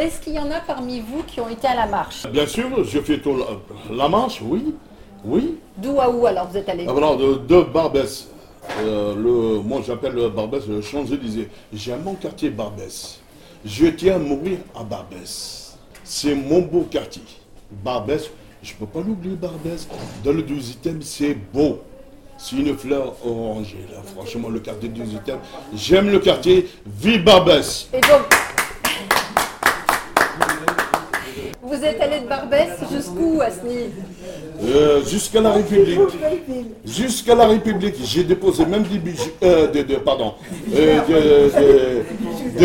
Est-ce qu'il y en a parmi vous qui ont été à la marche Bien sûr, je fais tout la, la marche, oui. Oui. D'où à où alors vous êtes allé Alors, de, de Barbès. Euh, le, moi, j'appelle Barbès le Champs-Élysées. J'aime mon quartier Barbès. Je tiens à mourir à Barbès. C'est mon beau quartier. Barbès, je ne peux pas l'oublier, Barbès. Dans le 12e, c'est beau. C'est une fleur orangée, là. Franchement, le quartier du 18e. J'aime le quartier. Vive Barbès. Et donc, vous êtes allé de Barbès jusqu'où, Asni Euh, jusqu'à la République. Jusqu'à la République. J'ai déposé même des bijoux, euh, des- des- pardon, euh,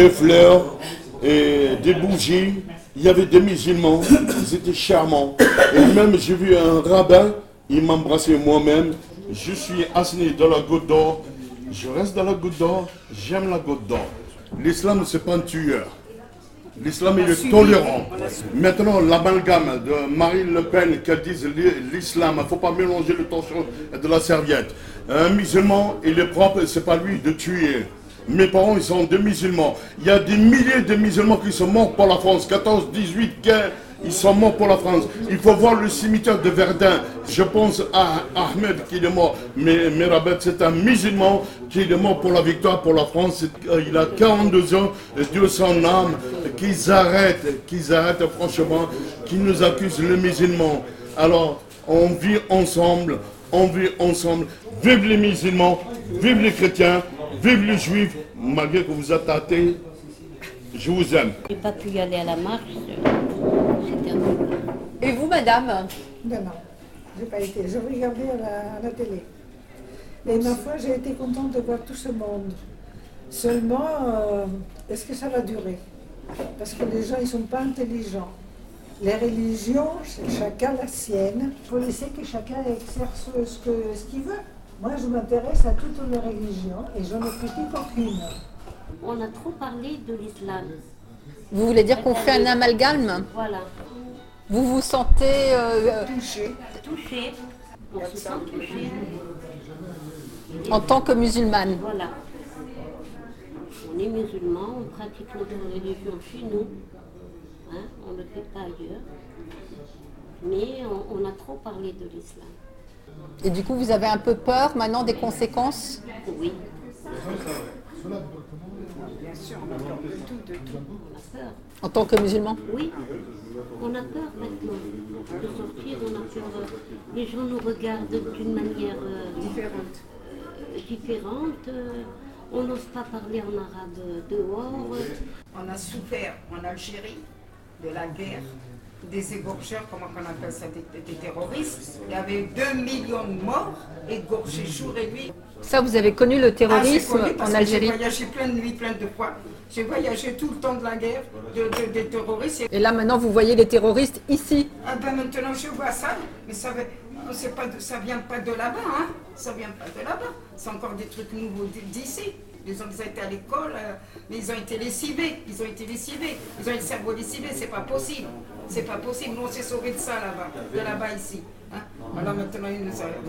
fleurs et des bougies. Il y avait des musulmans, ils étaient charmants. Et même j'ai vu un rabbin, il m'embrassait moi-même. Je suis assis dans la goutte d'or. Je reste dans la goutte d'or. J'aime la goutte d'or. L'islam, c'est pas un tueur. L'islam est tolérant. Maintenant, l'amalgame de Marine Le Pen qui disent l'islam, il ne faut pas mélanger le torchon de la serviette. Un musulman, il est propre, c'est pas lui de tuer. Mes parents, ils sont des musulmans. Il y a des milliers de musulmans qui sont morts pour la France. 14, 18 guerres, ils sont morts pour la France. Il faut voir le cimetière de Verdun. Je pense à Ahmed qui est mort. Mais Mirabet, c'est un musulman qui est mort pour la victoire pour la France. Euh, Il a 42 ans, et Dieu son âme. Qu'ils arrêtent, qu'ils arrêtent franchement, qu'ils nous accusent les musulmans. Alors, on vit ensemble, on vit ensemble. Vive les musulmans, vive les chrétiens, vive les juifs. Malgré que vous êtes athées, je vous aime. J'ai pas pu y aller à la marche. Et vous, madame Non, non, j'ai pas été. Je regardais à la, à la télé. Et ma foi, j'ai été contente de voir tout ce monde. Seulement, euh, est-ce que ça va durer? Parce que les gens, ils sont pas intelligents. Les religions, c'est chacun la sienne. Il faut laisser que chacun exerce ce qu'il veut. Moi, je m'intéresse à toutes les religions et je ne critique aucune. On a trop parlé de l'islam. Vous voulez dire qu'on fait un amalgame Voilà. Vous vous sentez... euh, Touché. Touché. On se sent touché. en tant que musulmane Voilà. On est musulman, on pratique notre religion chez nous. Hein, on ne le fait pas ailleurs. Mais on, on a trop parlé de l'islam. Et du coup, vous avez un peu peur maintenant des conséquences? Oui, Bien sûr, on a peur de tout, de tout. on a peur. en tant que musulman? Oui, on a peur maintenant de sortir, on a peur. euh, Les gens nous regardent d'une manière euh, Différente. euh, différente. On n'ose pas parler en arabe dehors. On a souffert en Algérie de la guerre, des égorgeurs, comment on appelle ça, des, des terroristes. Il y avait 2 millions de morts égorgés jour et nuit. Ça, vous avez connu le Ah, terrorisme connu parce en Algérie J'ai voyagé plein de nuits, plein de fois. J'ai voyagé tout le temps de la guerre, de, de- des terroristes. Et, là, maintenant, vous voyez les terroristes ici. ah ben maintenant, je vois ça, mais ça ça vient pas de là-bas, hein. Ça vient pas de là-bas. C'est encore des trucs nouveaux d'ici. Les ont été à l'école, euh, mais ils ont été lessivés. Ils ont été lessivés. Ils ont le cerveau lessivé. C'est pas possible. C'est pas possible. Nous, on s'est sauvés de ça là-bas, de là-bas ici. hein. Alors maintenant,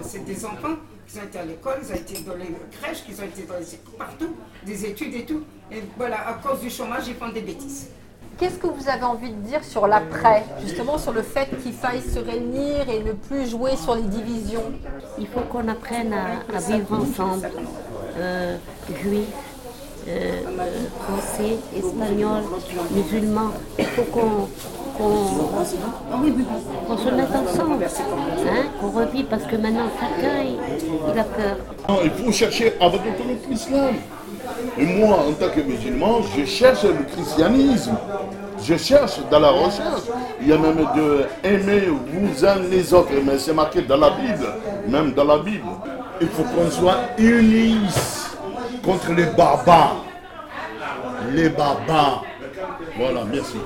c'est des enfants qui ont été à l'école, ils ont été dans les crèches, qui ont été dans les, partout, des études et tout. Et voilà, à cause du chômage, ils font des bêtises. Qu'est-ce que vous avez envie de dire sur l'après Justement sur le fait qu'il faille se réunir et ne plus jouer sur les divisions? Il faut qu'on apprenne à, vivre ensemble, euh, juifs, euh, euh, français, espagnols, musulmans. Il faut qu'on qu'on- se mette ensemble, hein, qu'on revive parce que maintenant chacun il, a peur. Non, il faut chercher avec le l'islam. Et moi, en tant que musulman, je cherche le christianisme. Je cherche dans la recherche. Il y a même de aimer vous uns les autres, mais c'est marqué dans la Bible, même dans la Bible. Il faut qu'on soit unis contre les barbares. Les barbares. Voilà, merci.